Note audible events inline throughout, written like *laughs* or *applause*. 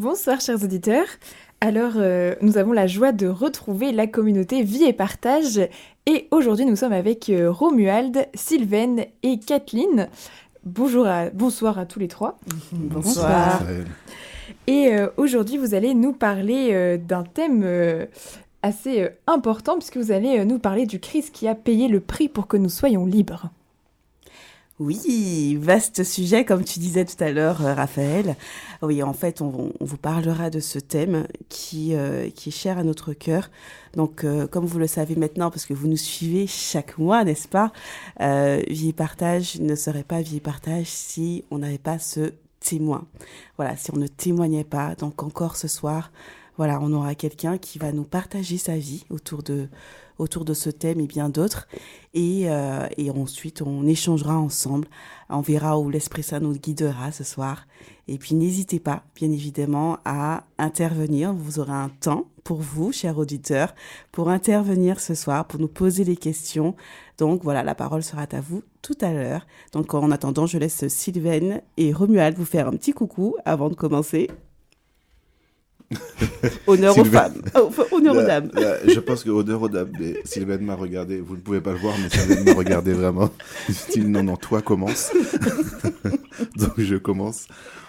Bonsoir chers auditeurs. Alors, euh, nous avons la joie de retrouver la communauté Vie et Partage. Et aujourd'hui, nous sommes avec euh, Romuald, Sylvaine et Kathleen. Bonjour à, bonsoir à tous les trois. Bonsoir. Et euh, aujourd'hui, vous allez nous parler d'un thème assez important, puisque vous allez nous parler du Christ qui a payé le prix pour que nous soyons libres. Oui, vaste sujet, comme tu disais tout à l'heure, euh, Raphaël. Oui, en fait, on, vous parlera de ce thème qui, euh, est cher à notre cœur. Donc, euh, comme vous le savez maintenant, parce que vous nous suivez chaque mois, n'est-ce pas, Vie et Partage ne serait pas Vie et Partage si on n'avait pas ce témoin. Voilà, si on ne témoignait pas. Donc, encore ce soir, voilà, on aura quelqu'un qui va nous partager sa vie autour de autour de ce thème et bien d'autres. Et, euh, et ensuite, on échangera ensemble. On verra où l'Esprit Saint nous guidera ce soir. Et puis, n'hésitez pas, bien évidemment, à intervenir. Vous aurez un temps pour vous, chers auditeurs, pour intervenir ce soir, pour nous poser les questions. Donc, voilà, la parole sera à vous tout à l'heure. Donc, en attendant, je laisse Sylvaine et Romuald vous faire un petit coucou avant de commencer. *laughs* *laughs* honneur aux femmes. Oh, honneur aux dames. je pense que honneur aux dames. Mais Sylvaine m'a regardé. Vous ne pouvez pas le voir, mais Sylvaine m'a regardé vraiment. *laughs* non, non, toi commence. *laughs* Donc je commence.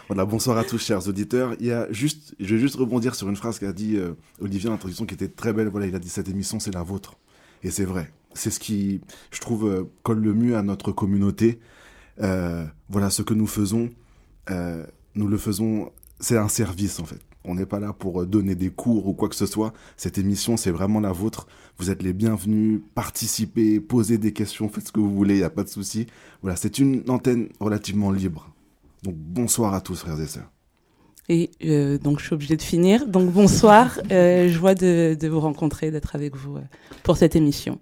Voilà, bonsoir à tous, chers auditeurs. Il y a juste, je vais juste rebondir sur une phrase qu'a dit euh, Olivier en introduction qui était très belle. Voilà, il a dit cette émission, c'est la vôtre. Et c'est vrai. C'est ce qui, je trouve, euh, colle le mieux à notre communauté. Euh, voilà, ce que nous faisons, nous le faisons, c'est un service en fait on n'est pas là pour euh, donner des cours ou quoi que ce soit. Cette émission, c'est vraiment la vôtre. Vous êtes les bienvenus. Participez, posez des questions, faites ce que vous voulez, il n'y a pas de souci. Voilà, c'est une antenne relativement libre. Donc bonsoir à tous, frères et sœurs. Et euh, donc je suis obligée de finir. Donc bonsoir, euh, joie de, de, vous rencontrer, d'être avec vous pour cette émission.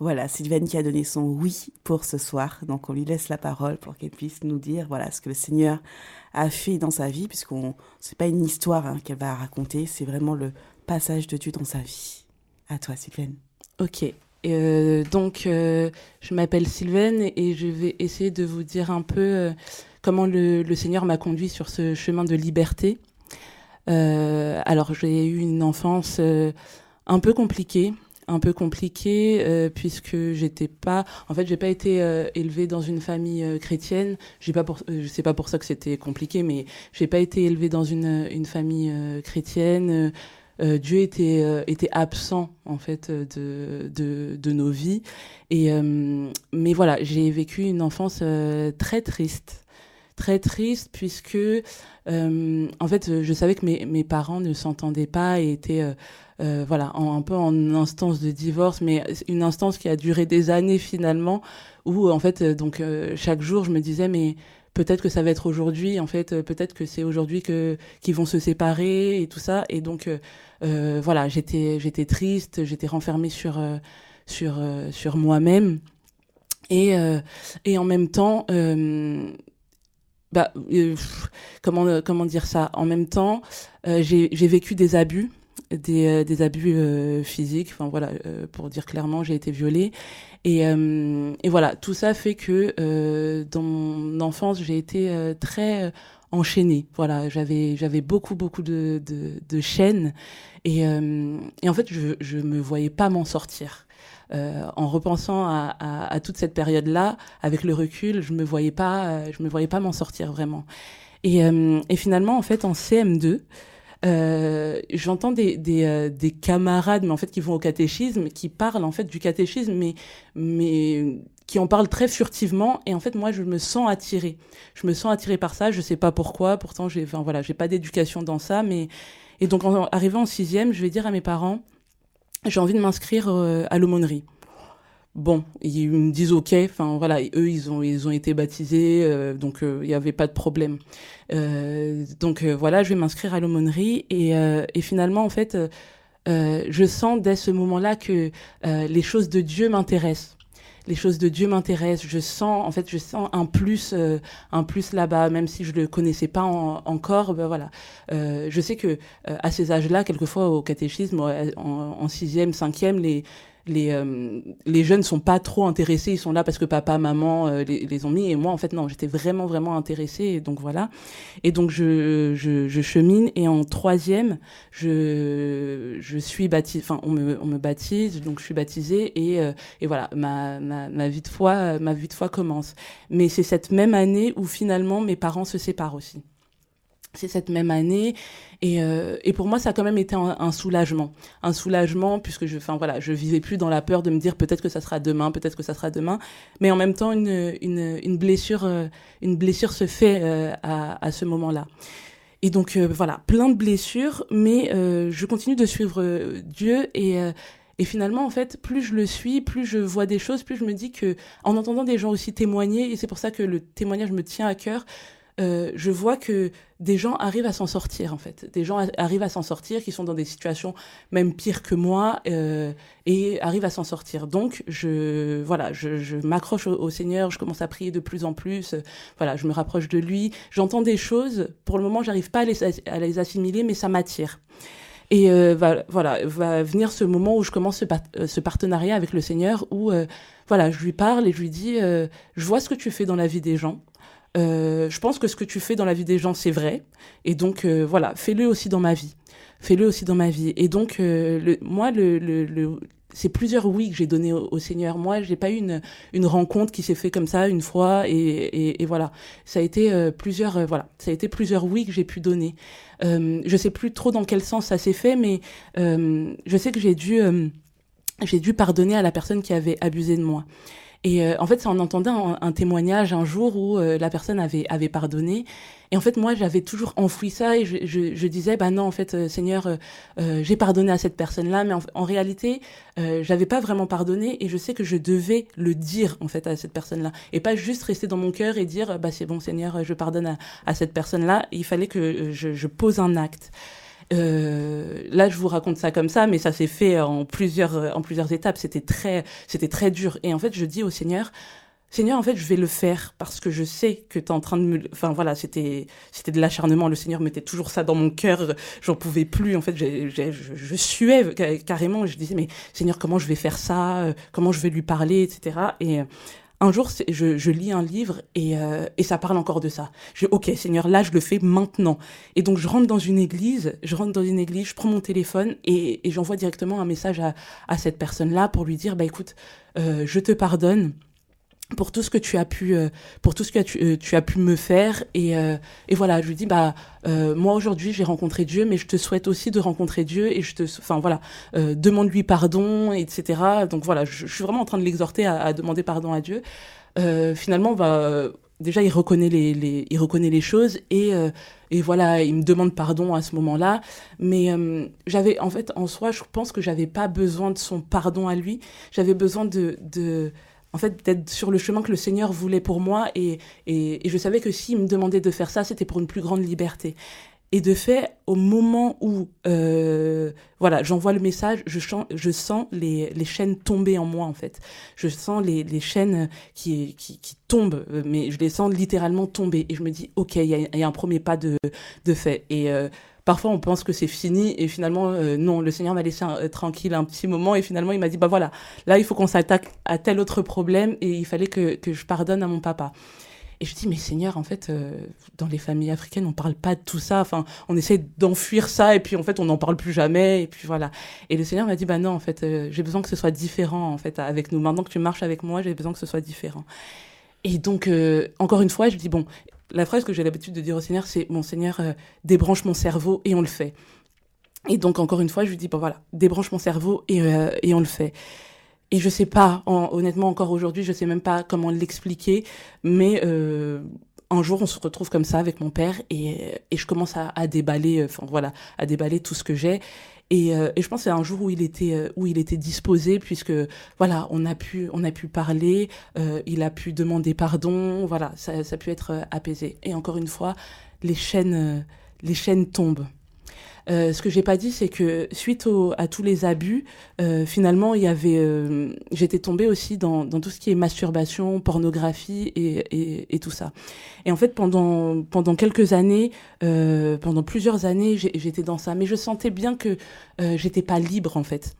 Voilà, Sylvaine qui a donné son oui pour ce soir. Donc on lui laisse la parole pour qu'elle puisse nous dire voilà ce que le Seigneur a fait dans sa vie, puisqu'on c'est pas une histoire hein, qu'elle va raconter, c'est vraiment le passage de Dieu dans sa vie. À toi, Sylvaine. Ok. Euh, donc, euh, je m'appelle Sylvaine et je vais essayer de vous dire un peu euh, comment le, le, Seigneur m'a conduit sur ce chemin de liberté. alors, j'ai eu une enfance un peu compliquée un peu compliqué euh, puisque j'étais pas en fait j'ai pas été euh, élevée dans une famille euh, chrétienne. J'ai pas je sais pas pour ça que c'était compliqué mais j'ai pas été élevée dans une une famille chrétienne. Dieu était était absent en fait de de, nos vies. Et mais voilà j'ai vécu une enfance très triste. Très triste puisque en fait je savais que mes mes parents ne s'entendaient pas et étaient euh, voilà, un peu en instance de divorce, mais une instance qui a duré des années finalement, où en fait, euh, donc euh, chaque jour, je me disais, mais peut-être que ça va être aujourd'hui, en fait, peut-être que c'est aujourd'hui que qu'ils vont se séparer et tout ça, et donc voilà, j'étais j'étais triste, j'étais renfermée sur sur sur moi-même, et et en même temps. bah, comment comment dire ça? En même temps, j'ai j'ai vécu des abus des, euh, des abus euh, physiques. Enfin voilà, euh, pour dire clairement, j'ai été violée. Et, et voilà, tout ça fait que dans mon enfance, j'ai été très enchaînée. Voilà, j'avais j'avais beaucoup beaucoup de de, de chaînes et, et en fait, je je me voyais pas m'en sortir. Euh, en repensant à, à, à, toute cette période-là, avec le recul, je me voyais pas, je me voyais pas m'en sortir vraiment. Et, et finalement, en fait, en CM2, euh, j'entends des, des, euh, des, camarades, mais en fait qui vont au catéchisme, qui parlent en fait du catéchisme, mais, mais qui en parlent très furtivement. Et en fait, moi, je me sens attirée. Je me sens attirée par ça. Je sais pas pourquoi. Pourtant, j'ai, enfin voilà, j'ai pas d'éducation dans ça, mais et donc en arrivant en sixième, je vais dire à mes parents, j'ai envie de m'inscrire euh, à l'aumônerie bon, ils me disent ok. Enfin voilà, eux ils ont ils ont été baptisés, euh, donc euh, il n'y avait pas de problème. Euh, donc voilà, je vais m'inscrire à l'aumônerie et, et finalement en fait, je sens dès ce moment-là que les choses de Dieu m'intéressent. Les choses de Dieu m'intéressent. Je sens, en fait, je sens un plus, un plus là-bas, même si je le connaissais pas encore. Ben voilà, je sais que à ces âges-là, quelquefois au catéchisme, en, en sixième, cinquième, les les euh, les jeunes sont pas trop intéressés, ils sont là parce que papa, maman euh, les, les, ont mis. Et moi en fait non, j'étais vraiment vraiment intéressée. Et donc voilà. Et donc je, je, je chemine. Et en troisième, je je suis baptisée, enfin on me on me baptise. Donc je suis baptisée. Et euh, et voilà. Ma, ma ma vie de foi ma vie de foi commence. Mais c'est cette même année où finalement mes parents se séparent aussi c'est cette même année. Et, euh, et pour moi ça a quand même été un, soulagement. Un soulagement puisque je enfin voilà je vivais plus dans la peur de me dire peut-être que ça sera demain peut-être que ça sera demain. Mais en même temps une une, une blessure euh, une blessure se fait euh, à, à ce moment-là. Et donc euh, voilà plein de blessures mais euh, je continue de suivre Dieu et et finalement, en fait, plus je le suis, plus je vois des choses, plus je me dis que, en entendant des gens aussi témoigner, et c'est pour ça que le témoignage me tient à cœur, euh, je vois que des gens arrivent à s'en sortir en fait. Des gens arrivent à s'en sortir qui sont dans des situations même pires que moi euh, et arrivent à s'en sortir. Donc je voilà, je, je m'accroche au, Seigneur, je commence à prier de plus en plus. Euh, voilà, je me rapproche de lui. J'entends des choses. Pour le moment, j'arrive pas à les, à les assimiler, mais ça m'attire. Et euh, voilà, va venir ce moment où je commence ce, euh, ce partenariat avec le Seigneur, où voilà, je lui parle et je lui dis, je vois ce que tu fais dans la vie des gens. Euh, je pense que ce que tu fais dans la vie des gens, c'est vrai. Et donc, euh, voilà, fais-le aussi dans ma vie. Fais-le aussi dans ma vie. Et donc, euh, le, moi, le, le, le c'est plusieurs oui que j'ai donné au, Seigneur. Moi, j'ai pas eu une, une rencontre qui s'est fait comme ça une fois et, et, et voilà. Ça a été euh, plusieurs euh, voilà, ça a été plusieurs oui que j'ai pu donner. Euh, je sais plus trop dans quel sens ça s'est fait, mais euh, je sais que j'ai dû j'ai dû pardonner à la personne qui avait abusé de moi. Et euh, en fait, c'est en entendant un, témoignage un jour où euh, la personne avait, avait pardonné. Et en fait, moi, j'avais toujours enfoui ça et je, je, je, disais, bah non, en fait, euh, Seigneur, euh, j'ai pardonné à cette personne-là, mais en, en réalité, j'avais pas vraiment pardonné et je sais que je devais le dire en fait à cette personne-là et pas juste rester dans mon cœur et dire, bah c'est bon, Seigneur, je pardonne à, à cette personne-là. Il fallait que je, je pose un acte. Euh, là, je vous raconte ça comme ça, mais ça s'est fait en plusieurs, en plusieurs étapes. C'était très, c'était très dur. Et en fait, je dis au Seigneur, Seigneur, en fait, je vais le faire parce que je sais que tu es en train de me. Enfin, voilà, c'était, c'était de l'acharnement. Le Seigneur mettait toujours ça dans mon cœur. J'en pouvais plus. En fait, j'ai, je, je suais carrément. Je disais, mais Seigneur, comment je vais faire ça? Comment je vais lui parler, etc. Et un jour, je, je, lis un livre et, euh, et ça parle encore de ça. Je ok, Seigneur, là, je le fais maintenant. Et donc, je rentre dans une église, je rentre dans une église, je prends mon téléphone et, et j'envoie directement un message à, à cette personne-là pour lui dire, bah écoute, euh, je te pardonne pour tout ce que tu as pu euh, pour tout ce que tu, euh, tu as pu me faire. Et, euh, et voilà je lui dis bah euh, moi aujourd'hui j'ai rencontré Dieu mais je te souhaite aussi de rencontrer Dieu et je te enfin voilà euh, demande lui pardon etc donc voilà je, suis vraiment en train de l'exhorter à, à, demander pardon à Dieu. Finalement bah déjà il reconnaît les, les il reconnaît les choses et et voilà il me demande pardon à ce moment-là. Mais j'avais en fait en soi je pense que j'avais pas besoin de son pardon à lui. J'avais besoin de de en fait, d'être sur le chemin que le Seigneur voulait pour moi. Et, et, je savais que s'il me demandait de faire ça, c'était pour une plus grande liberté. Et de fait, au moment où euh, voilà, j'envoie le message, je, sens les, les chaînes tomber en moi en fait. Je sens les, les chaînes qui, qui, qui tombent, mais je les sens littéralement tomber. Et je me dis, ok, il y, y a, un premier pas de, de fait. Et euh, parfois on pense que c'est fini et finalement euh, non le Seigneur m'a laissé euh, tranquille un petit moment et finalement il m'a dit bah voilà là il faut qu'on s'attaque à tel autre problème et il fallait que, que je pardonne à mon papa. Et je dis mais Seigneur en fait euh, dans les familles africaines on parle pas de tout ça. Enfin on essaie d'enfuir ça et puis en fait on n'en parle plus jamais et puis voilà. Et le Seigneur m'a dit bah non en fait j'ai besoin que ce soit différent en fait avec nous. Maintenant que tu marches avec moi j'ai besoin que ce soit différent. Et donc, encore une fois, je dis, bon, la phrase que j'ai l'habitude de dire au Seigneur, c'est Mon Seigneur, euh, débranche mon cerveau et on le fait. Et donc, encore une fois, je lui dis Bon, voilà, débranche mon cerveau et, euh, et on le fait. Et je sais pas, en, honnêtement, encore aujourd'hui, je sais même pas comment l'expliquer, mais euh, un jour, on se retrouve comme ça avec mon père et, et je commence à, à déballer, enfin voilà, à déballer tout ce que j'ai. Et, euh, et, je pense que c'est un jour où il était euh, où il était disposé puisque voilà on a pu on a pu parler euh, il a pu demander pardon voilà ça, ça a pu être apaisé. Et encore une fois les chaînes les chaînes tombent euh, ce que j'ai pas dit, c'est que suite au, à tous les abus, euh, finalement, il y avait, euh, j'étais tombée aussi dans, dans tout ce qui est masturbation, pornographie et, et, et tout ça. Et en fait, pendant pendant quelques années, euh, pendant plusieurs années, j'étais dans ça, mais je sentais bien que euh, j'étais pas libre en fait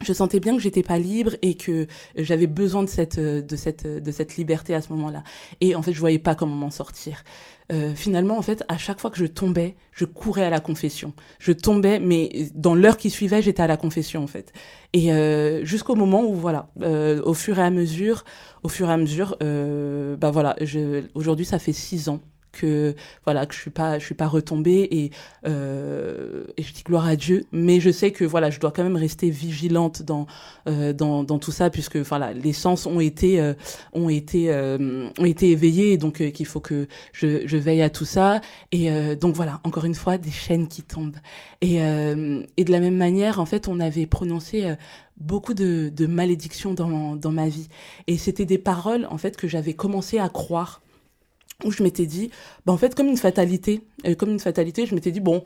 je sentais bien que j'étais pas libre et que j'avais besoin de cette de cette de cette liberté à ce moment-là. Et en fait, je voyais pas comment m'en sortir. Euh, finalement, en fait, à chaque fois que je tombais, je courais à la confession. Je tombais, mais dans l'heure qui suivait, j'étais à la confession, en fait. Et euh, jusqu'au moment où, voilà, euh, au fur et à mesure, au fur et à mesure, euh, bah voilà, aujourd'hui, ça fait six ans que voilà que je suis pas je suis pas retombée et euh, et je dis gloire à Dieu. Mais je sais que voilà je dois quand même rester vigilante dans euh, dans, dans tout ça puisque voilà les sens ont été euh, ont été ont été éveillés donc qu'il faut que je, je veille à tout ça. Et donc voilà encore une fois des chaînes qui tombent. Et et de la même manière en fait on avait prononcé beaucoup de, de malédictions dans dans ma vie. Et c'était des paroles en fait que j'avais commencé à croire où je m'étais dit, bah en fait, comme une fatalité, euh, comme une fatalité, je m'étais dit, bon,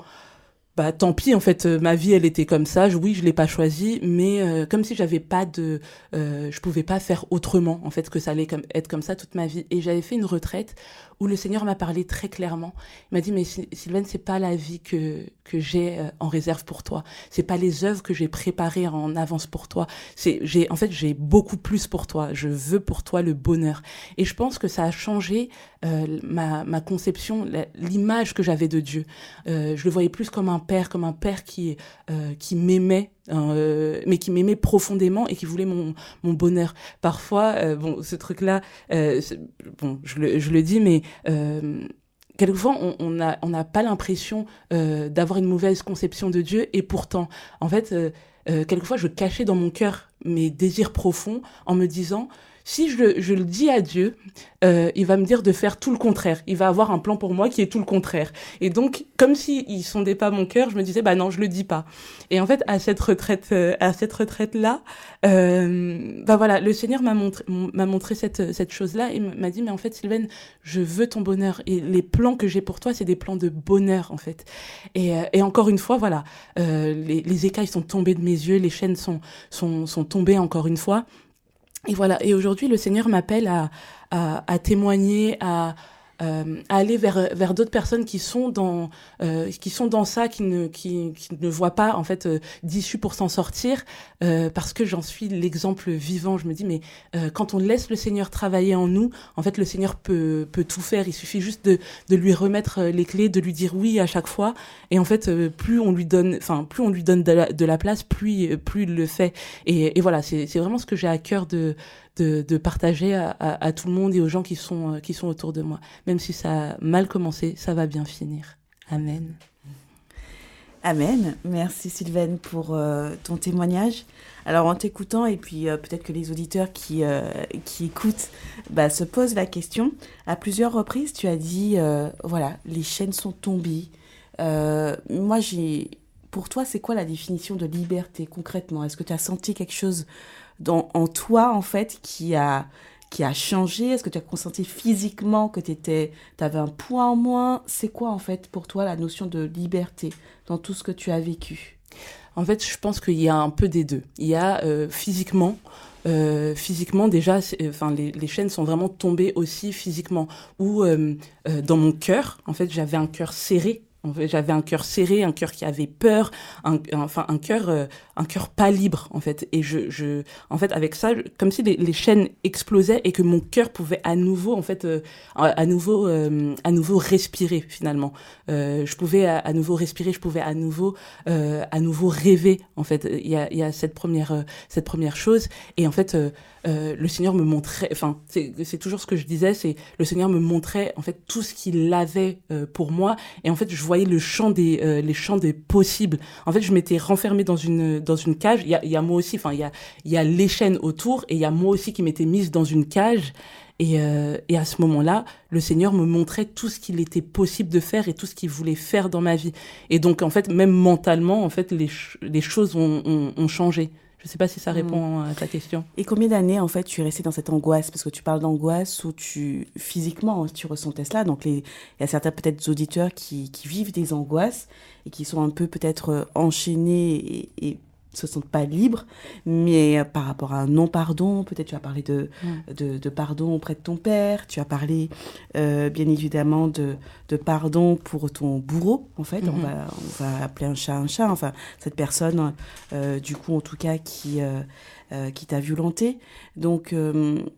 bah tant pis en fait euh, ma vie elle était comme ça. Oui je l'ai pas choisie mais euh, comme si j'avais pas de je pouvais pas faire autrement en fait que ça allait être comme ça toute ma vie. Et j'avais fait une retraite où le Seigneur m'a parlé très clairement. Il m'a dit mais Sylvain c'est pas la vie que que j'ai euh, en réserve pour toi. C'est pas les œuvres que j'ai préparées en avance pour toi. C'est j'ai en fait j'ai beaucoup plus pour toi. Je veux pour toi le bonheur. Et je pense que ça a changé euh, ma ma conception l'image que j'avais de Dieu. Je le voyais plus comme un père, comme un père qui, euh, qui m'aimait, euh, mais qui m'aimait profondément et qui voulait mon, bonheur. Parfois, euh, bon, ce truc-là, euh, bon, je le, dis, mais quelquefois on n'a pas l'impression d'avoir une mauvaise conception de Dieu et pourtant en fait quelquefois je cachais dans mon cœur mes désirs profonds en me disant si je, je le dis à Dieu, euh, il va me dire de faire tout le contraire. Il va avoir un plan pour moi qui est tout le contraire. Et donc, comme s'il si sondait pas mon cœur, je me disais, bah non, je le dis pas. Et en fait, à cette retraite, euh, à cette retraite-là, euh, bah voilà, le Seigneur m'a montré, m'a montré cette, cette chose-là et m'a dit, mais en fait, Sylvaine, je veux ton bonheur. Et les plans que j'ai pour toi, c'est des plans de bonheur, en fait. Et, euh, et encore une fois, voilà, euh, les, les écailles sont tombées de mes yeux, les chaînes sont, sont, sont tombées encore une fois. Et voilà. Et aujourd'hui, le Seigneur m'appelle à, témoigner, à, euh, aller vers vers d'autres personnes qui sont dans euh, qui sont dans ça qui ne qui, qui ne voient pas en fait euh, d'issue pour s'en sortir euh, parce que j'en suis l'exemple vivant. Je me dis mais euh, quand on laisse le Seigneur travailler en nous en fait le Seigneur peut peut tout faire. Il suffit juste de de lui remettre les clés de lui dire oui à chaque fois. Et en fait plus on lui donne enfin plus on lui donne de la, place plus plus il le fait. Et, et voilà c'est c'est vraiment ce que j'ai à cœur de de, partager à, tout le monde et aux gens qui sont, qui sont autour de moi. Même si ça a mal commencé, ça va bien finir. Amen. Amen. Merci Sylvaine pour euh, ton témoignage. Alors en t'écoutant et puis euh, peut-être que les auditeurs qui, euh, qui écoutent bah, se posent la question. À plusieurs reprises, tu as dit, euh, voilà, les chaînes sont tombées. Euh, moi, j'ai... Pour toi, c'est quoi la définition de liberté concrètement? Est-ce que tu as senti quelque chose dans, en toi, en fait, qui a, qui a changé? Est-ce que tu as consenti physiquement que tu avais un poids en moins? C'est quoi, en fait, pour toi, la notion de liberté dans tout ce que tu as vécu? En fait, je pense qu'il y a un peu des deux. Il y a euh, physiquement, euh, physiquement déjà, enfin les, les, chaînes sont vraiment tombées aussi physiquement. Ou euh, dans mon cœur, en fait, j'avais un cœur serré j'avais un cœur serré, un cœur qui avait peur, un, enfin un cœur, euh, un cœur pas libre en fait. Et je, je, en fait, avec ça, comme si les, les chaînes explosaient et que mon cœur pouvait à nouveau, en fait, euh, à nouveau, euh, à nouveau respirer finalement. Euh, je pouvais à, à, nouveau respirer, je pouvais à nouveau, euh, à nouveau rêver en fait. Il y a, il y a cette première, euh, cette première chose. Et en fait, le Seigneur me montrait, enfin, c'est toujours ce que je disais, c'est le Seigneur me montrait en fait tout ce qu'il avait pour moi. Et en fait, je voyais le champ des euh, les champs des possibles. En fait, je m'étais renfermée dans une dans une cage. Il y a, y a moi aussi, enfin il y a il y a les chaînes autour et il y a moi aussi qui m'étais mise dans une cage. Et, euh, et à ce moment-là, le Seigneur me montrait tout ce qu'il était possible de faire et tout ce qu'il voulait faire dans ma vie. Et donc en fait, même mentalement, en fait, les les choses ont, ont changé. Je ne sais pas si ça répond mmh. à ta question. Et combien d'années, en fait, tu es resté dans cette angoisse? Parce que tu parles d'angoisse où tu, physiquement, tu ressentais cela. Donc, les... il y a certains, peut-être, auditeurs qui, qui, vivent des angoisses et qui sont un peu, peut-être, enchaînés et, et se sentent pas libres, mais euh, par rapport à un non-pardon, peut-être tu as parlé de, de, de, pardon auprès de ton père, tu as parlé euh, bien évidemment de, de, pardon pour ton bourreau, en fait, on, mhm. va, on va appeler un chat un chat, enfin cette personne, euh, du coup en tout cas, qui, qui t'a violenté. Donc,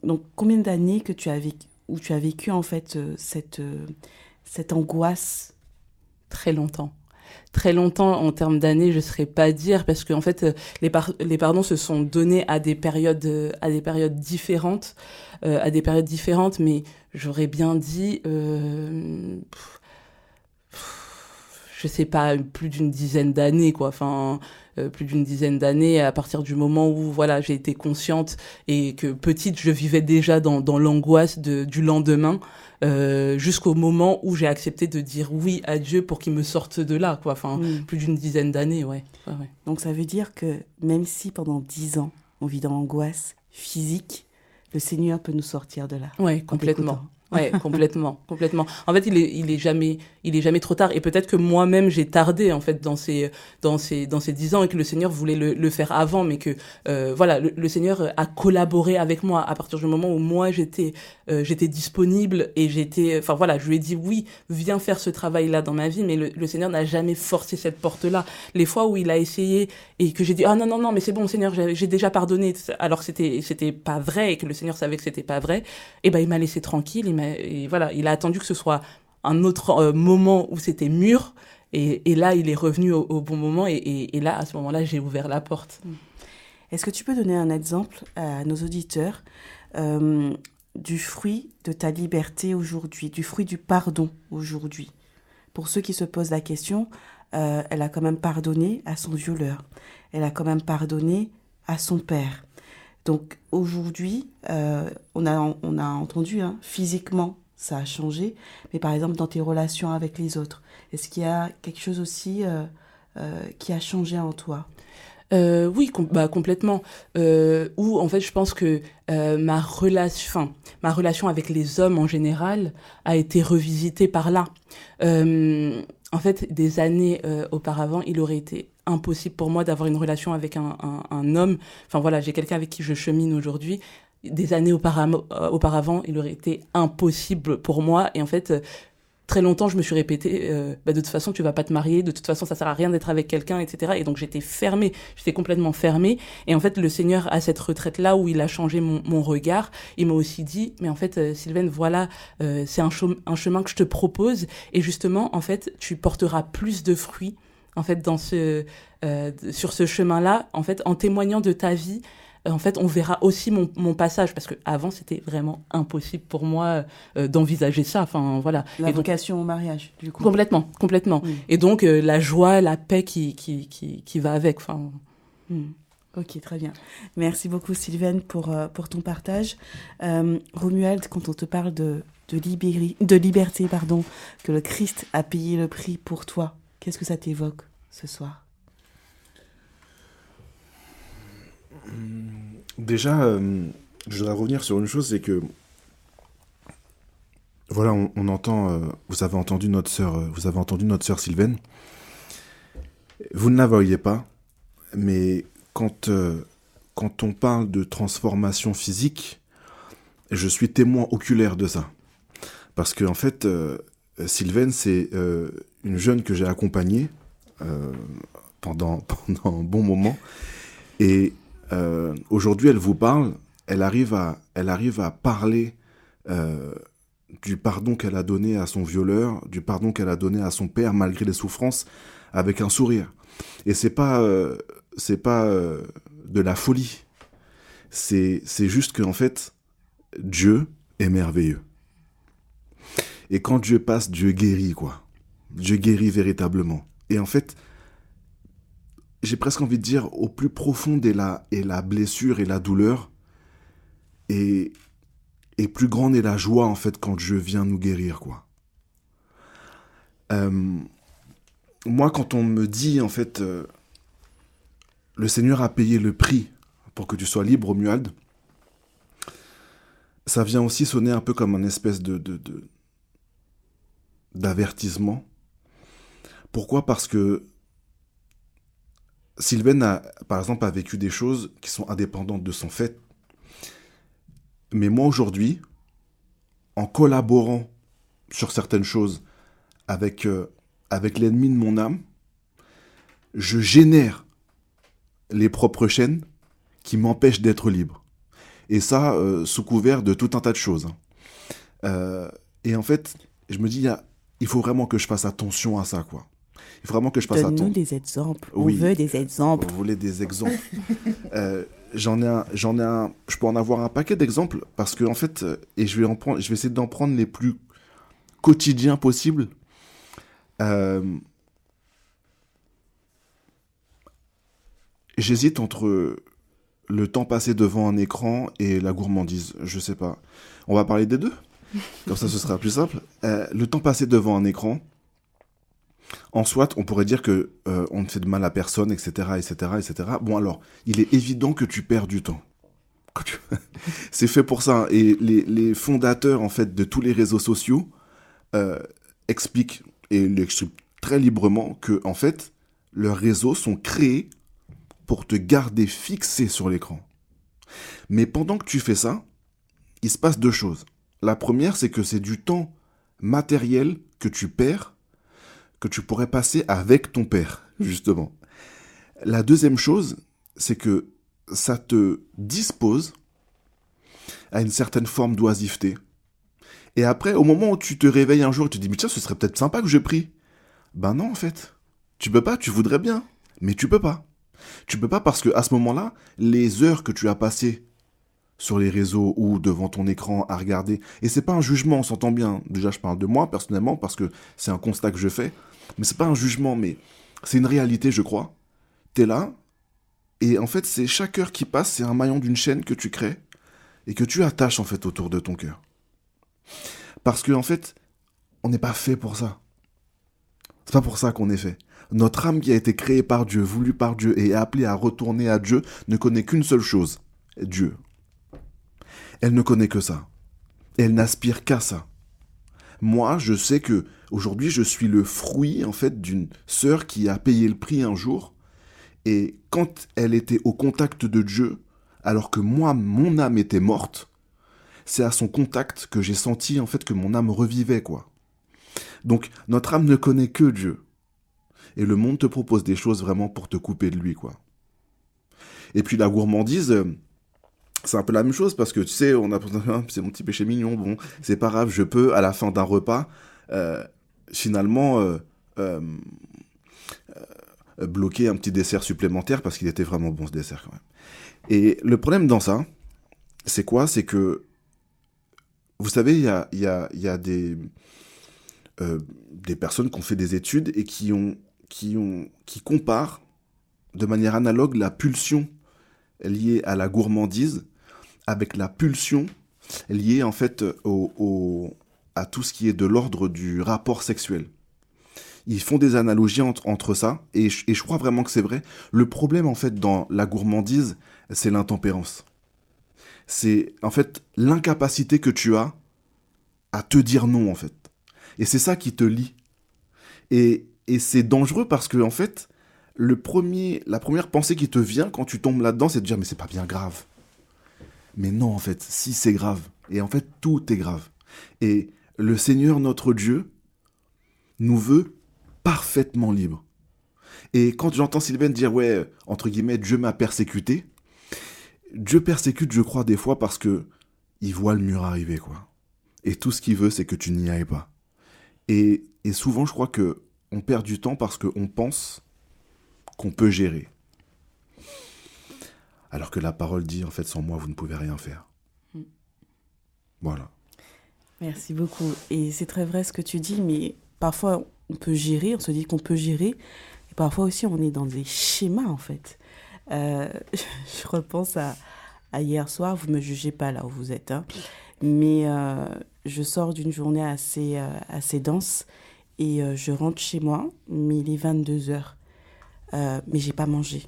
donc combien d'années que tu as vécu, où tu as vécu en fait cette, cette angoisse? Très longtemps très longtemps en termes d'années, je ne saurais pas dire parce qu'en fait, euh, les, les pardons se sont donnés à des périodes, euh, à des périodes différentes, euh, à des périodes différentes, mais j'aurais bien dit, euh, je sais pas, plus d'une dizaine d'années, quoi. Enfin, plus d'une dizaine d'années à partir du moment où voilà j'ai été consciente et que petite je vivais déjà dans, dans l'angoisse du lendemain euh, jusqu'au moment où j'ai accepté de dire oui à Dieu pour qu'il me sorte de là, quoi. Enfin, plus d'une dizaine d'années, ouais. Donc ça veut dire que même si pendant dix ans on vit dans l'angoisse physique, le Seigneur peut nous sortir de là. Ouais, complètement. Ouais, *laughs* complètement, complètement. En fait, il est, il est jamais, il est jamais trop tard. Et peut-être que moi-même j'ai tardé en fait dans ces, dans ces, dans ces dix ans et que le Seigneur voulait le, le faire avant, mais que euh, voilà, le, Seigneur a collaboré avec moi à partir du moment où moi j'étais, euh, j'étais disponible et j'étais, enfin voilà, je lui ai dit oui, viens faire ce travail-là dans ma vie, mais le, le Seigneur n'a jamais forcé cette porte-là. Les fois où il a essayé et que j'ai dit ah non non non, mais c'est bon, Seigneur, j'ai déjà pardonné, alors que c'était, c'était pas vrai et que le Seigneur savait que c'était pas vrai, et eh ben il m'a laissé tranquille, il et voilà, il a attendu que ce soit un autre euh, moment où c'était mûr. Et, là, il est revenu au, bon moment. Et, et, là, à ce moment-là, j'ai ouvert la porte. Mm. Est-ce que tu peux donner un exemple à nos auditeurs euh, du fruit de ta liberté aujourd'hui, du fruit du pardon aujourd'hui? Pour ceux qui se posent la question, euh, elle a quand même pardonné à son violeur. Elle a quand même pardonné à son père. Donc aujourd'hui, euh, on, a, on a entendu, hein, physiquement, ça a changé, mais par exemple dans tes relations avec les autres, est-ce qu'il y a quelque chose aussi euh, euh, qui a changé en toi? Oui, bah, complètement. Ou en fait, je pense que ma relation, ma relation avec les hommes en général a été revisitée par là. En fait, des années auparavant, il aurait été impossible pour moi d'avoir une relation avec un, un, un homme. Enfin voilà, j'ai quelqu'un avec qui je chemine aujourd'hui. Des années auparavant, auparavant, il aurait été impossible pour moi. Et en fait, très longtemps, je me suis répété, euh, bah, de toute façon, tu vas pas te marier, de toute façon, ça sert à rien d'être avec quelqu'un, etc. Et donc, j'étais fermée, j'étais complètement fermée. Et en fait, le Seigneur, à cette retraite-là où il a changé mon, mon regard, il m'a aussi dit, mais en fait, euh, Sylvaine, voilà, euh, c'est un, un chemin que je te propose. Et justement, en fait, tu porteras plus de fruits, en fait, dans ce, euh, sur ce chemin-là, en fait, en témoignant de ta vie, en fait, on verra aussi mon, mon passage parce que avant c'était vraiment impossible pour moi euh, d'envisager ça. Enfin, voilà. La vocation au mariage, du coup. Complètement, complètement. Et donc euh, la joie, la paix qui qui qui, qui va avec. Enfin. Hmm. Ok, très bien. Merci beaucoup Sylvaine pour, euh, pour ton partage. Romuald, quand on te parle de, de, de liberté, pardon, que le Christ a payé le prix pour toi, qu'est-ce que ça t'évoque ce soir? Déjà, euh, je voudrais revenir sur une chose, c'est que voilà, on, entend, euh, vous avez entendu notre sœur, euh, vous avez entendu notre sœur Sylvaine. Vous ne la voyez pas, mais quand quand on parle de transformation physique, je suis témoin oculaire de ça, parce que en fait, Sylvaine, c'est euh, une jeune que j'ai accompagnée pendant *laughs* pendant un bon moment, et euh, aujourd'hui, elle vous parle, elle arrive à, elle arrive à parler euh, du pardon qu'elle a donné à son violeur, du pardon qu'elle a donné à son père malgré les souffrances, avec un sourire. Et c'est pas, euh, c'est pas euh, de la folie. C'est, c'est juste qu'en fait, Dieu est merveilleux. Et quand Dieu passe, Dieu guérit, quoi. Dieu guérit véritablement. Et en fait, j'ai presque envie de dire, au plus profond est la, la blessure et la douleur. Et, et plus grande est la joie, en fait, quand Dieu vient nous guérir, quoi. Euh, moi, quand on me dit, en fait, euh, le Seigneur a payé le prix pour que tu sois libre, Romuald, ça vient aussi sonner un peu comme un espèce de d'avertissement. Pourquoi? Parce que Sylvain, a, par exemple, a vécu des choses qui sont indépendantes de son fait. Mais moi, aujourd'hui, en collaborant sur certaines choses avec, euh, avec l'ennemi de mon âme, je génère les propres chaînes qui m'empêchent d'être libre. Et ça, euh, sous couvert de tout un tas de choses. Hein. Euh, et en fait, je me dis, il faut vraiment que je fasse attention à ça, quoi. Il faut vraiment que je fasse attention. Donne-nous des exemples. On veut des exemples. Vous voulez des exemples euh, J'en ai un, j'en ai un, je peux en avoir un paquet d'exemples parce que en fait, et je vais en prendre, je vais essayer d'en prendre les plus quotidiens possibles. J'hésite entre le temps passé devant un écran et la gourmandise. Je sais pas. On va parler des deux? *laughs* Comme ça, ce sera plus simple. Euh, le temps passé devant un écran, en soit, on pourrait dire que euh, on ne fait de mal à personne, etc., etc., etc. Bon, alors, il est évident que tu perds du temps. *laughs* *laughs* C'est fait pour ça. Hein. Et les, fondateurs, en fait, de tous les réseaux sociaux euh, expliquent et l'expliquent très librement que, en fait, leurs réseaux sont créés pour te garder fixé sur l'écran. Mais pendant que tu fais ça, il se passe deux choses. La première, c'est que c'est du temps matériel que tu perds, que tu pourrais passer avec ton père, justement. La deuxième chose, c'est que ça te dispose à une certaine forme d'oisiveté. Et après, au moment où tu te réveilles un jour et tu te dis, mais tiens, ce serait peut-être sympa que je prie. Ben non, en fait. Tu peux pas, tu voudrais bien, mais tu peux pas. Tu peux pas parce que à ce moment-là, les heures que tu as passées sur les réseaux ou devant ton écran à regarder, et c'est pas un jugement, on s'entend bien. Déjà, je parle de moi personnellement parce que c'est un constat que je fais, mais c'est pas un jugement, mais c'est une réalité, je crois. T'es là, et en fait, c'est chaque heure qui passe, c'est un maillon d'une chaîne que tu crées et que tu attaches en fait autour de ton cœur. Parce que en fait, on n'est pas fait pour ça. C'est pas pour ça qu'on est fait. Notre âme qui a été créée par Dieu, voulue par Dieu et appelée à retourner à Dieu ne connaît qu'une seule chose, Dieu. Elle ne connaît que ça. Elle n'aspire qu'à ça. Moi, je sais que aujourd'hui, je suis le fruit en fait d'une sœur qui a payé le prix un jour et quand elle était au contact de Dieu, alors que moi, mon âme était morte, c'est à son contact que j'ai senti en fait que mon âme revivait quoi. Donc notre âme ne connaît que Dieu et le monde te propose des choses vraiment pour te couper de lui, quoi. Et puis la gourmandise, euh, c'est un peu la même chose parce que tu sais, on a *laughs* c'est mon petit péché mignon, bon, c'est pas grave, je peux à la fin d'un repas euh, finalement euh, bloquer un petit dessert supplémentaire parce qu'il était vraiment bon ce dessert quand même. Et le problème dans ça, c'est quoi? C'est que vous savez, il y a, y, a, y a, des des personnes qui ont fait des études et qui ont qui, ont, qui comparent de manière analogue la pulsion liée à la gourmandise avec la pulsion liée en fait au, à tout ce qui est de l'ordre du rapport sexuel. Ils font des analogies entre, entre ça, et je, et je crois vraiment que c'est vrai. Le problème en fait dans la gourmandise, c'est l'intempérance. C'est en fait l'incapacité que tu as à te dire non en fait. Et c'est ça qui te lie. Et, et c'est dangereux parce que, en fait, le premier, la première pensée qui te vient quand tu tombes là-dedans, c'est de dire, mais c'est pas bien grave. Mais non, en fait, si c'est grave. Et en fait, tout est grave. Et le Seigneur, notre Dieu, nous veut parfaitement libres. Et quand j'entends Sylvain dire, ouais, entre guillemets, Dieu m'a persécuté, Dieu persécute, je crois, des fois parce que il voit le mur arriver, quoi. Et tout ce qu'il veut, c'est que tu n'y ailles pas. Et, et souvent, je crois que on perd du temps parce qu'on pense qu'on peut gérer. Alors que la parole dit, en fait, sans moi, vous ne pouvez rien faire. Mm. Voilà. Merci beaucoup. Et c'est très vrai ce que tu dis, mais parfois, on peut gérer, on se dit qu'on peut gérer. Et parfois aussi, on est dans des schémas, en fait. Euh, *laughs* je repense à, hier soir, vous ne me jugez pas là où vous êtes, hein, mais euh, je sors d'une journée assez, euh, assez dense et euh, je rentre chez moi, mais il est 22 heures. Euh, mais j'ai pas mangé.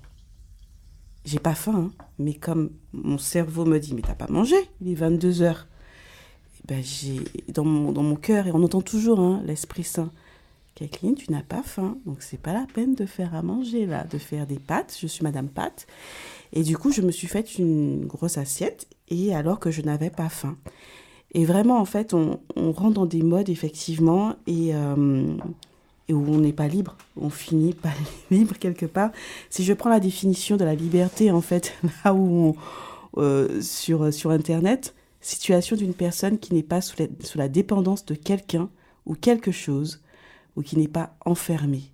J'ai pas faim, hein. mais comme mon cerveau me dit, mais t'as pas mangé, il est 22 heures. ben j'ai dans mon, dans mon cœur, et on entend toujours hein, l'Esprit Saint, Kathleen, tu n'as pas faim, donc c'est pas la peine de faire à manger là, de faire des pâtes. Je suis Madame Pâte. Et du coup, je me suis faite une grosse assiette, et alors que je n'avais pas faim. Et vraiment, en fait, on, rentre dans des modes, effectivement, et, euh, et où on n'est pas libre. On finit pas *laughs* libre quelque part. Si je prends la définition de la liberté, en fait, *laughs* là où euh, sur, sur Internet, situation d'une personne qui n'est pas sous la, sous la dépendance de quelqu'un ou quelque chose, ou qui n'est pas enfermée.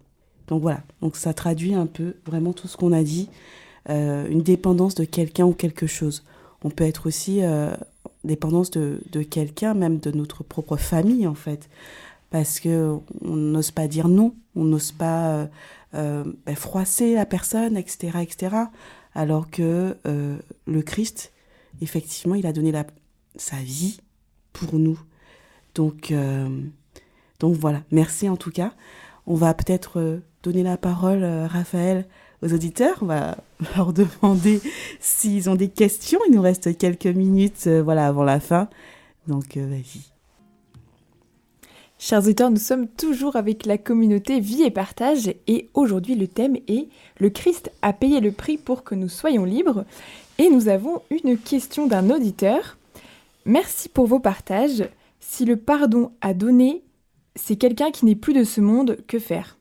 Donc voilà, donc ça traduit un peu vraiment tout ce qu'on a dit, euh, une dépendance de quelqu'un ou quelque chose. On peut être aussi euh, dépendance de, de quelqu'un, même de notre propre famille en fait, parce que on n'ose pas dire non, on n'ose pas euh, euh ben, froisser la personne, etc., etc. Alors que euh, le Christ, effectivement, il a donné la, sa vie pour nous. Donc, euh, donc voilà, merci en tout cas. On va peut-être donner la parole, Raphaël, aux auditeurs. On va *laughs* leur demander s'ils ont des questions. Il nous reste quelques minutes euh, voilà, avant la fin. Donc, euh, vas-y. Chers auditeurs, nous sommes toujours avec la communauté Vie et Partage et aujourd'hui le thème est Le Christ a payé le prix pour que nous soyons libres et nous avons une question d'un auditeur. Merci pour vos partages. Si le pardon à donner, c'est quelqu'un qui n'est plus de ce monde, que faire?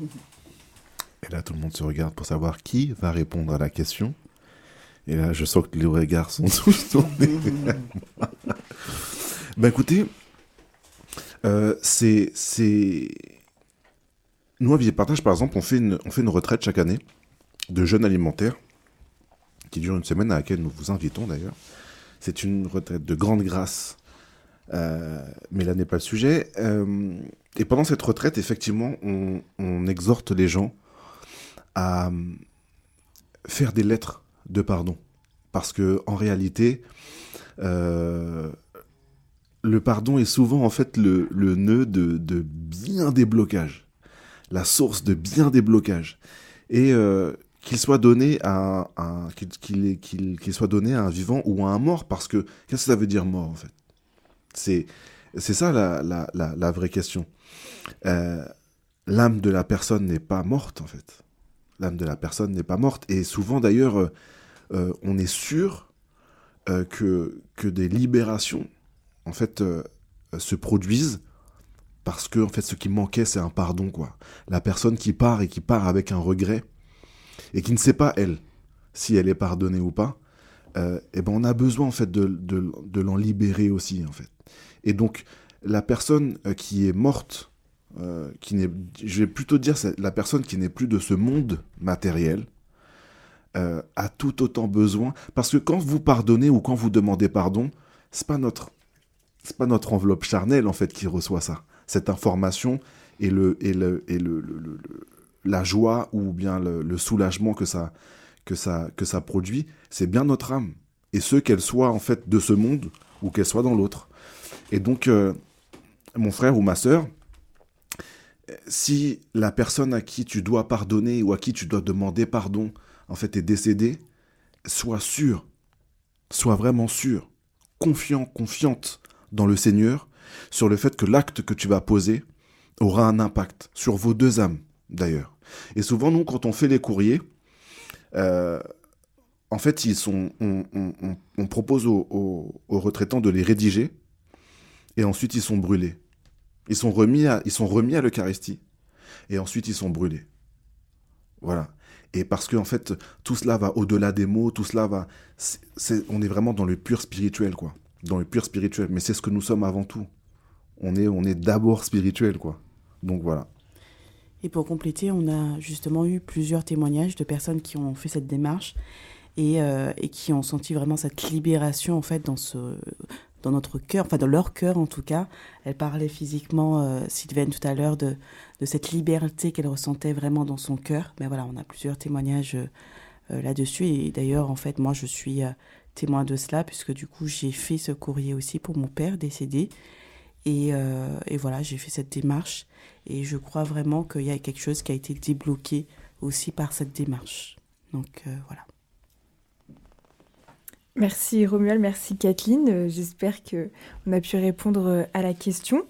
Et là, tout le monde se regarde pour savoir qui va répondre à la question. Et là, je sens que les regards sont *laughs* tous tournés. *laughs* ben écoutez, euh, c'est. Nous, à Vie et Partage, par exemple, on fait, une, on fait une retraite chaque année de jeunes alimentaires qui dure une semaine à laquelle nous vous invitons d'ailleurs. C'est une retraite de grande grâce, euh, mais là n'est pas le sujet. Euh, et pendant cette retraite, effectivement, on, on exhorte les gens à faire des lettres de pardon. Parce que en réalité, le pardon est souvent en fait le, nœud de, bien des blocages, la source de bien des blocages. Et euh, qu'il soit donné à un, soit donné à un vivant ou à un mort, parce que qu'est-ce que ça veut dire mort en fait? C'est ça la, vraie question. Euh, L'âme de la personne n'est pas morte en fait l'âme de la personne n'est pas morte. Et souvent d'ailleurs, euh, on est sûr que, que des libérations en fait se produisent parce que en fait ce qui manquait c'est un pardon quoi. La personne qui part et qui part avec un regret et qui ne sait pas elle si elle est pardonnée ou pas, et eh ben on a besoin en fait de, de, l'en libérer aussi en fait. Et donc la personne qui est morte euh, qui n'est, je vais plutôt dire, la personne qui n'est plus de ce monde matériel, euh, a tout autant besoin. Parce que quand vous pardonnez ou quand vous demandez pardon, c'est pas notre, c'est pas notre enveloppe charnelle en fait qui reçoit ça. Cette information et le et le et le, la joie ou bien le, soulagement que ça que ça que ça produit, c'est bien notre âme. Et ce qu'elle soit en fait de ce monde ou qu'elle soit dans l'autre. Et donc euh, mon frère ou ma sœur, si la personne à qui tu dois pardonner ou à qui tu dois demander pardon, en fait, est décédée, sois sûr, sois vraiment sûr, confiant, confiante dans le Seigneur, sur le fait que l'acte que tu vas poser aura un impact sur vos deux âmes, d'ailleurs. Et souvent, nous, quand on fait les courriers, euh, en fait, ils sont, on, propose aux retraitants de les rédiger, et ensuite ils sont brûlés. Ils sont remis à, ils sont remis à l'Eucharistie. Et ensuite, ils sont brûlés. Voilà. Et parce que, en fait, tout cela va au-delà des mots, tout cela va. on est vraiment dans le pur spirituel, quoi. Dans le pur spirituel. Mais c'est ce que nous sommes avant tout. On est, on est d'abord spirituel, quoi. Donc voilà. Et pour compléter, on a justement eu plusieurs témoignages de personnes qui ont fait cette démarche et, euh, et qui ont senti vraiment cette libération, en fait, dans ce, dans notre cœur, enfin dans leur cœur en tout cas. Elle parlait physiquement, euh, Sylvain tout à l'heure, de, de cette liberté qu'elle ressentait vraiment dans son cœur. Mais voilà, on a plusieurs témoignages euh, là-dessus. Et d'ailleurs, en fait, moi, je suis euh, témoin de cela, puisque du coup, j'ai fait ce courrier aussi pour mon père décédé. Et, euh, et voilà, j'ai fait cette démarche. Et je crois vraiment qu'il y a quelque chose qui a été débloqué aussi par cette démarche. Donc voilà. Merci Romuald, merci Kathleen. Euh, j'espère que on a pu répondre euh, à la question.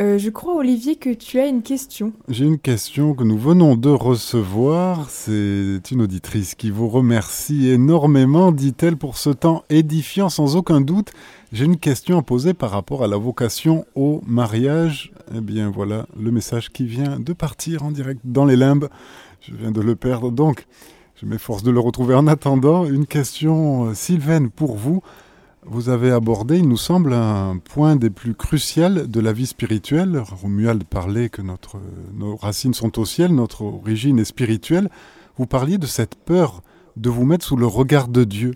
Euh, je crois, Olivier, que tu as une question. J'ai une question que nous venons de recevoir. C'est une auditrice qui vous remercie énormément, dit-elle, pour ce temps édifiant sans aucun doute. J'ai une question à poser par rapport à la vocation au mariage. Eh bien voilà le message qui vient de partir en direct dans les limbes. Je viens de le perdre. Donc, je m'efforce de le retrouver. En attendant, une question, euh, Sylvaine, pour vous. Vous avez abordé, il nous semble, un point des plus cruciaux de la vie spirituelle. Romuald parlait que nos racines sont au ciel, notre origine est spirituelle. Vous parliez de cette peur de vous mettre sous le regard de Dieu,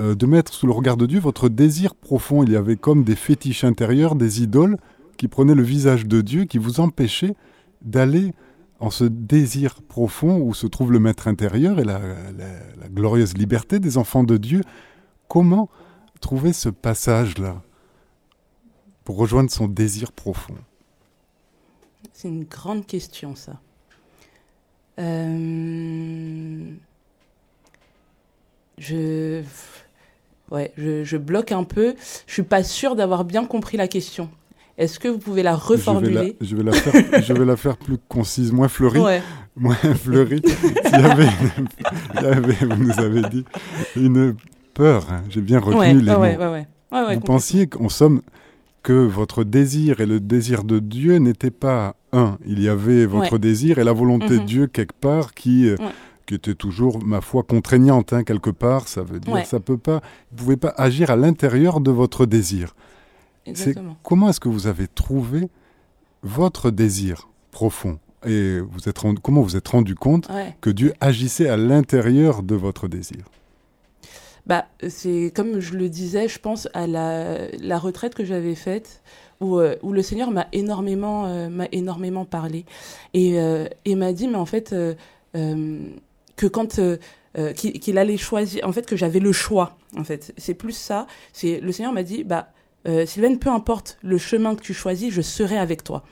euh, de mettre sous le regard de Dieu votre désir profond. Il y avait comme des fétiches intérieurs, des idoles qui prenaient le visage de Dieu, qui vous empêchaient d'aller en ce désir profond où se trouve le maître intérieur et la, glorieuse liberté des enfants de Dieu, comment trouver ce passage-là pour rejoindre son désir profond? C'est une grande question, ça. Euh, je... Ouais, je, je, bloque un peu. Je suis pas sûre d'avoir bien compris la question. Est-ce que vous pouvez la reformuler? je vais la, faire, je vais la faire plus concise, moins fleurie. Moins fleurie. *laughs* il, y avait, il y avait, vous nous avez dit, une peur. Hein. J'ai bien retenu les mots. vous pensiez qu'en somme, que votre désir et le désir de Dieu n'étaient pas un. Il y avait votre désir et la volonté de mhm. Dieu quelque part qui... Euh, qui était toujours, ma foi, contraignante, hein, quelque part. Ça veut dire, ça peut pas, vous pouvez pas agir à l'intérieur de votre désir. Comment est-ce que vous avez trouvé votre désir profond? Et vous êtes rendu, comment vous êtes rendu compte que Dieu agissait à l'intérieur de votre désir? Bah, c'est comme je le disais, je pense à la, la retraite que j'avais faite où, euh, où, le Seigneur m'a énormément, euh, m'a énormément parlé et, euh, et m'a dit, mais en fait, que quand qu'il allait choisir, en fait, que j'avais le choix, en fait, c'est plus ça. C'est le Seigneur m'a dit, bah Sylvaine, peu importe le chemin que tu choisis, je serai avec toi.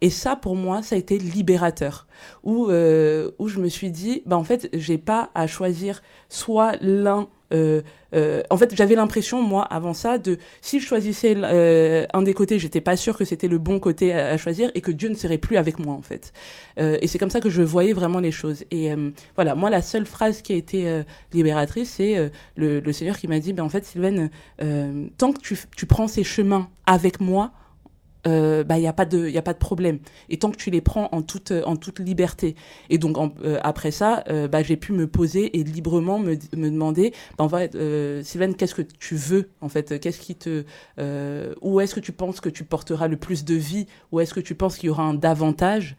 Et ça, pour moi, ça a été libérateur. Où, où je me suis dit, bah, en fait, j'ai pas à choisir soit l'un euh, euh, en fait, j'avais l'impression, moi, avant ça, de si je choisissais euh, un des côtés, j'étais pas sûre que c'était le bon côté à, choisir et que Dieu ne serait plus avec moi, en fait. et c'est comme ça que je voyais vraiment les choses. Et voilà, moi, la seule phrase qui a été libératrice, c'est le, Seigneur qui m'a dit, ben en fait, Sylvaine, tant que tu, tu prends ces chemins avec moi, euh, bah il y a pas de il y a pas de problème. Et tant que tu les prends en toute en toute liberté. Et donc euh, après ça euh, bah j'ai pu me poser et librement me, me demander bah, va euh, Sylvain qu'est-ce que tu veux en fait? Qu'est-ce qui te où est-ce que tu penses que tu porteras le plus de vie? Où est-ce que tu penses qu'il y aura un davantage?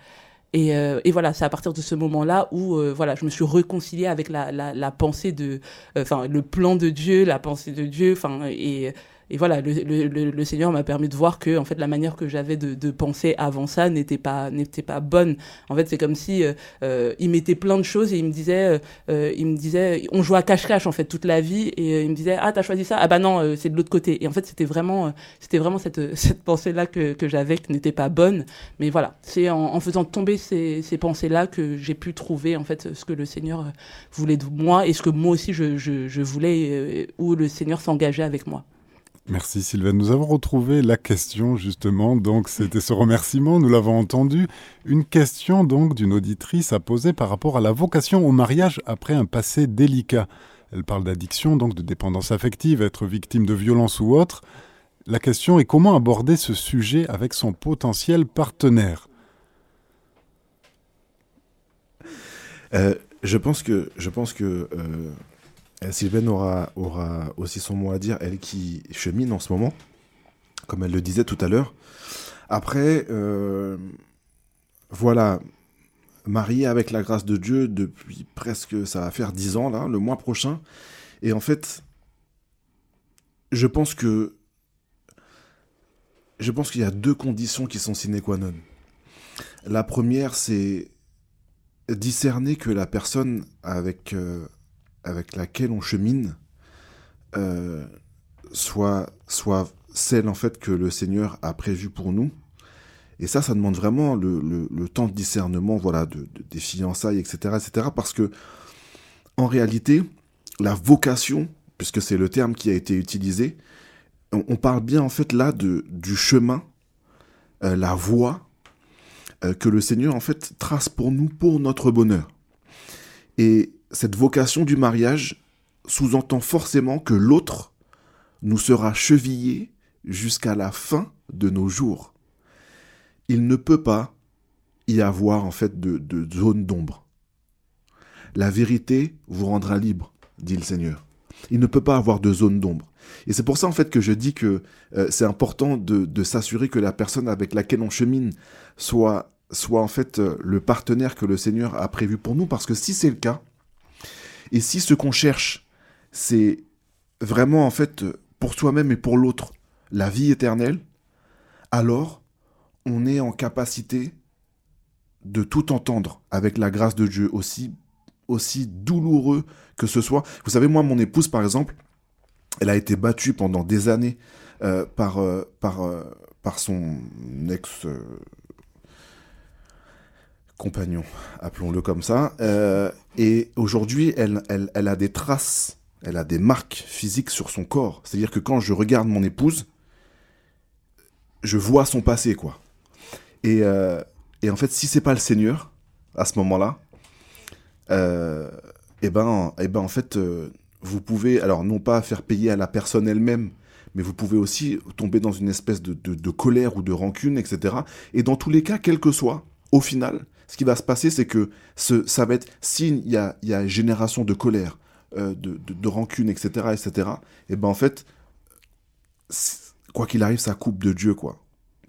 Et, et, voilà, c'est à partir de ce moment-là où voilà, je me suis réconciliée avec la, la, la pensée de, enfin, le plan de Dieu, la pensée de Dieu, enfin, et et voilà, le, le, le Seigneur m'a permis de voir que en fait la manière que j'avais de, de, penser avant ça n'était pas n'était pas bonne. En fait, c'est comme si euh, euh il mettait plein de choses et il me disait euh, euh, il me disait on joue à cache-cache en fait toute la vie et il me disait ah t'as choisi ça? Ah bah non c'est de l'autre côté. Et en fait c'était vraiment c'était vraiment cette *laughs* cette pensée là que que j'avais qui n'était pas bonne. Mais voilà, c'est en, en, faisant tomber ces, ces pensées là que j'ai pu trouver en fait ce que le Seigneur voulait de moi et ce que moi aussi je je, je voulais où le Seigneur s'engageait avec moi. Merci Sylvain. Nous avons retrouvé la question justement, donc c'était ce remerciement, nous l'avons entendu. Une question donc d'une auditrice à poser par rapport à la vocation au mariage après un passé délicat. Elle parle d'addiction, donc de dépendance affective, être victime de violence ou autre. La question est comment aborder ce sujet avec son potentiel partenaire? Euh, Je pense que, je pense que euh, Sylvaine aura, aura aussi son mot à dire, elle qui chemine en ce moment, comme elle le disait tout à l'heure. Après, euh, voilà, mariée avec la grâce de Dieu depuis presque, ça va faire dix ans, là, le mois prochain. Et en fait, je pense que je pense qu'il y a deux conditions qui sont sine qua non. La première, c'est discerner que la personne avec euh, avec laquelle on chemine euh, soit, soit celle en fait que le Seigneur a prévue pour nous. Et ça, ça demande vraiment le, le, temps de discernement, voilà, de, des fiançailles, etc., etc. Parce que, en réalité, la vocation puisque c'est le terme qui a été utilisé, on, parle bien en fait là de, du chemin, euh, la voie euh, que le Seigneur en fait trace pour nous, pour notre bonheur. Et cette vocation du mariage sous-entend forcément que l'autre nous sera chevillé jusqu'à la fin de nos jours. Il ne peut pas y avoir en fait de, zone d'ombre. La vérité vous rendra libre, dit le Seigneur. Il ne peut pas avoir de zone d'ombre. Et c'est pour ça en fait que je dis que euh, c'est important de, s'assurer que la personne avec laquelle on chemine soit, soit en fait euh, le partenaire que le Seigneur a prévu pour nous, parce que si c'est le cas, et si ce qu'on cherche, c'est vraiment en fait pour soi-même et pour l'autre la vie éternelle, alors on est en capacité de tout entendre avec la grâce de Dieu, aussi, aussi douloureux que ce soit. Vous savez, moi, mon épouse, par exemple, elle a été battue pendant des années euh, par, euh, par, euh, par son ex compagnon, appelons-le comme ça. et aujourd'hui, elle, elle, elle a des traces, elle a des marques physiques sur son corps. C'est-à-dire que quand je regarde mon épouse, je vois son passé, quoi. Et, et en fait, si c'est pas le Seigneur, à ce moment-là, euh, et eh ben, et eh ben en fait, vous pouvez, alors non pas faire payer à la personne elle-même, mais vous pouvez aussi tomber dans une espèce de, colère ou de rancune, etc. Et dans tous les cas, quel que soit, au final, ce qui va se passer, c'est que ce, ça va être, s'il y a, y a génération de colère, euh, de, rancune, etc., etc., et ben en fait, quoi qu'il arrive, ça coupe de Dieu, quoi.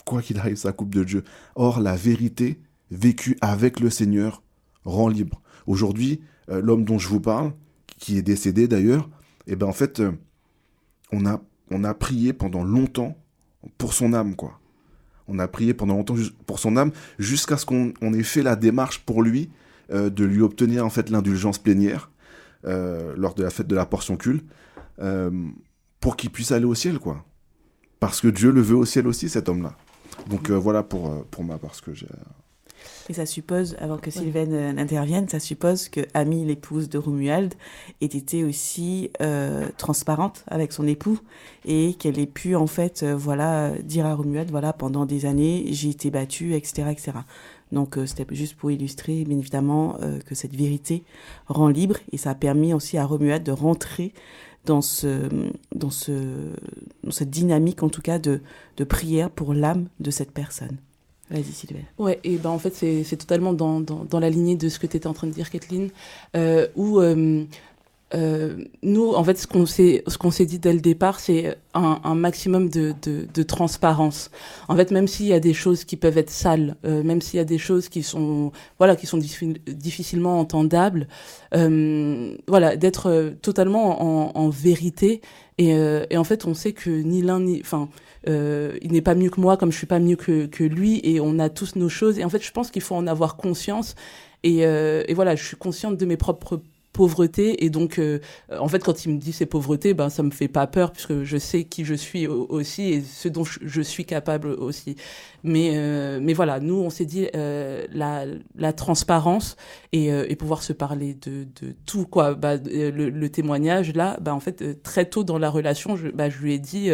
Quoi qu'il arrive, ça coupe de Dieu. Or, la vérité vécue avec le Seigneur rend libre. Aujourd'hui, euh, l'homme dont je vous parle, qui est décédé d'ailleurs, et eh ben en fait, euh, on, a, on a prié pendant longtemps pour son âme, quoi. On a prié pendant longtemps pour son âme, jusqu'à ce qu'on ait fait la démarche pour lui euh, de lui obtenir en fait l'indulgence plénière euh, lors de la fête de la portion cul, pour qu'il puisse aller au ciel, quoi. Parce que Dieu le veut au ciel aussi, cet homme-là. Donc voilà pour, pour ma part ce que j'ai et ça suppose, avant que Sylvaine euh, n'intervienne, ça suppose que Amy, l'épouse de Romuald, ait été aussi euh, transparente avec son époux et qu'elle ait pu en fait, euh, voilà, dire à Romuald, voilà, pendant des années, j'ai été battue, etc., etc. Donc c'était juste pour illustrer, bien évidemment, que cette vérité rend libre et ça a permis aussi à Romuald de rentrer dans ce, dans ce, dans cette dynamique, en tout cas, de, de prière pour l'âme de cette personne. Vas-y, Sylvain. Ouais, et ben en fait, c'est totalement dans, dans, la lignée de ce que tu étais en train de dire, Kathleen, euh, où euh, euh, nous, en fait, ce qu'on s'est ce dit dès le départ, c'est un, un, maximum de, de, de, transparence. En fait, même s'il y a des choses qui peuvent être sales, euh, même s'il y a des choses qui sont voilà qui sont difficilement entendables, euh, voilà, d'être totalement en, en vérité. Et, et, en fait, on sait que ni l'un ni, enfin, euh, il n'est pas mieux que moi comme je suis pas mieux que, que lui et on a tous nos choses et en fait je pense qu'il faut en avoir conscience et, euh, et voilà je suis consciente de mes propres pauvreté et donc euh, en fait quand il me dit c'est pauvreté ben ça me fait pas peur puisque je sais qui je suis aussi et ce dont je, suis capable aussi mais euh, mais voilà nous on s'est dit euh, la, la transparence et, et pouvoir se parler de, de tout quoi bah, le, le témoignage là bah en fait très tôt dans la relation je, bah, je lui ai dit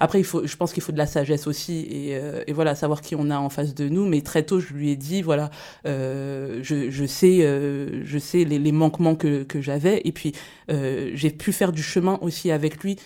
après il faut je pense qu'il faut de la sagesse aussi et, et voilà savoir qui on a en face de nous mais très tôt je lui ai dit voilà je, je sais je sais les les manquements que, que j'avais. Et puis, euh, j'ai pu faire du chemin aussi avec lui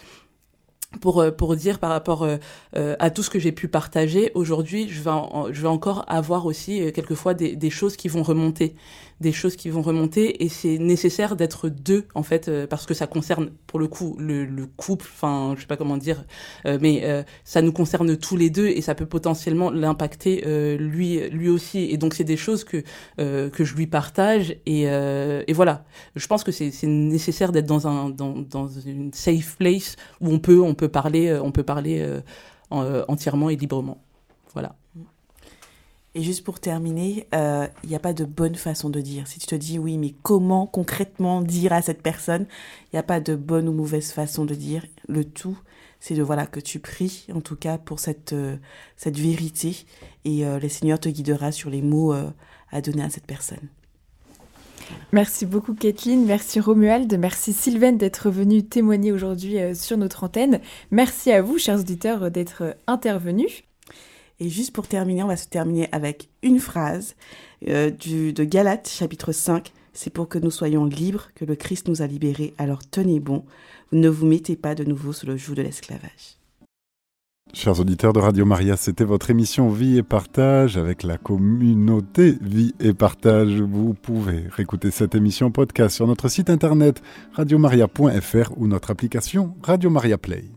pour euh, pour dire par rapport euh, à tout ce que j'ai pu partager aujourd'hui je vais je vais encore avoir aussi quelquefois des, des choses qui vont remonter des choses qui vont remonter et c'est nécessaire d'être deux en fait euh, parce que ça concerne pour le coup le, le couple enfin je sais pas comment dire euh, mais euh, ça nous concerne tous les deux et ça peut potentiellement l'impacter lui lui aussi. Et donc c'est des choses que que je lui partage et, et voilà. Je pense que c'est nécessaire d'être dans un dans, dans une safe place où on peut on peut parler on peut parler entièrement et librement. Voilà et juste pour terminer, il euh, n'y a pas de bonne façon de dire. Si tu te dis oui, mais comment concrètement dire à cette personne Il n'y a pas de bonne ou mauvaise façon de dire. Le tout, c'est de voilà que tu pries, en tout cas pour cette euh, cette vérité, et euh, le Seigneur te guidera sur les mots à donner à cette personne. Merci beaucoup Kathleen, merci Romuald, merci Sylvaine d'être venue témoigner aujourd'hui sur notre antenne. Merci à vous, chers auditeurs, d'être intervenus. Et juste pour terminer, on va se terminer avec une phrase euh, du, de Galates, chapitre 5. C'est pour que nous soyons libres que le Christ nous a libérés. Alors tenez bon, ne vous mettez pas de nouveau sous le joug de l'esclavage. Chers auditeurs de Radio Maria, c'était votre émission Vie et Partage avec la communauté Vie et Partage. Vous pouvez réécouter cette émission podcast sur notre site internet radiomaria.fr ou notre application Radio Maria Play.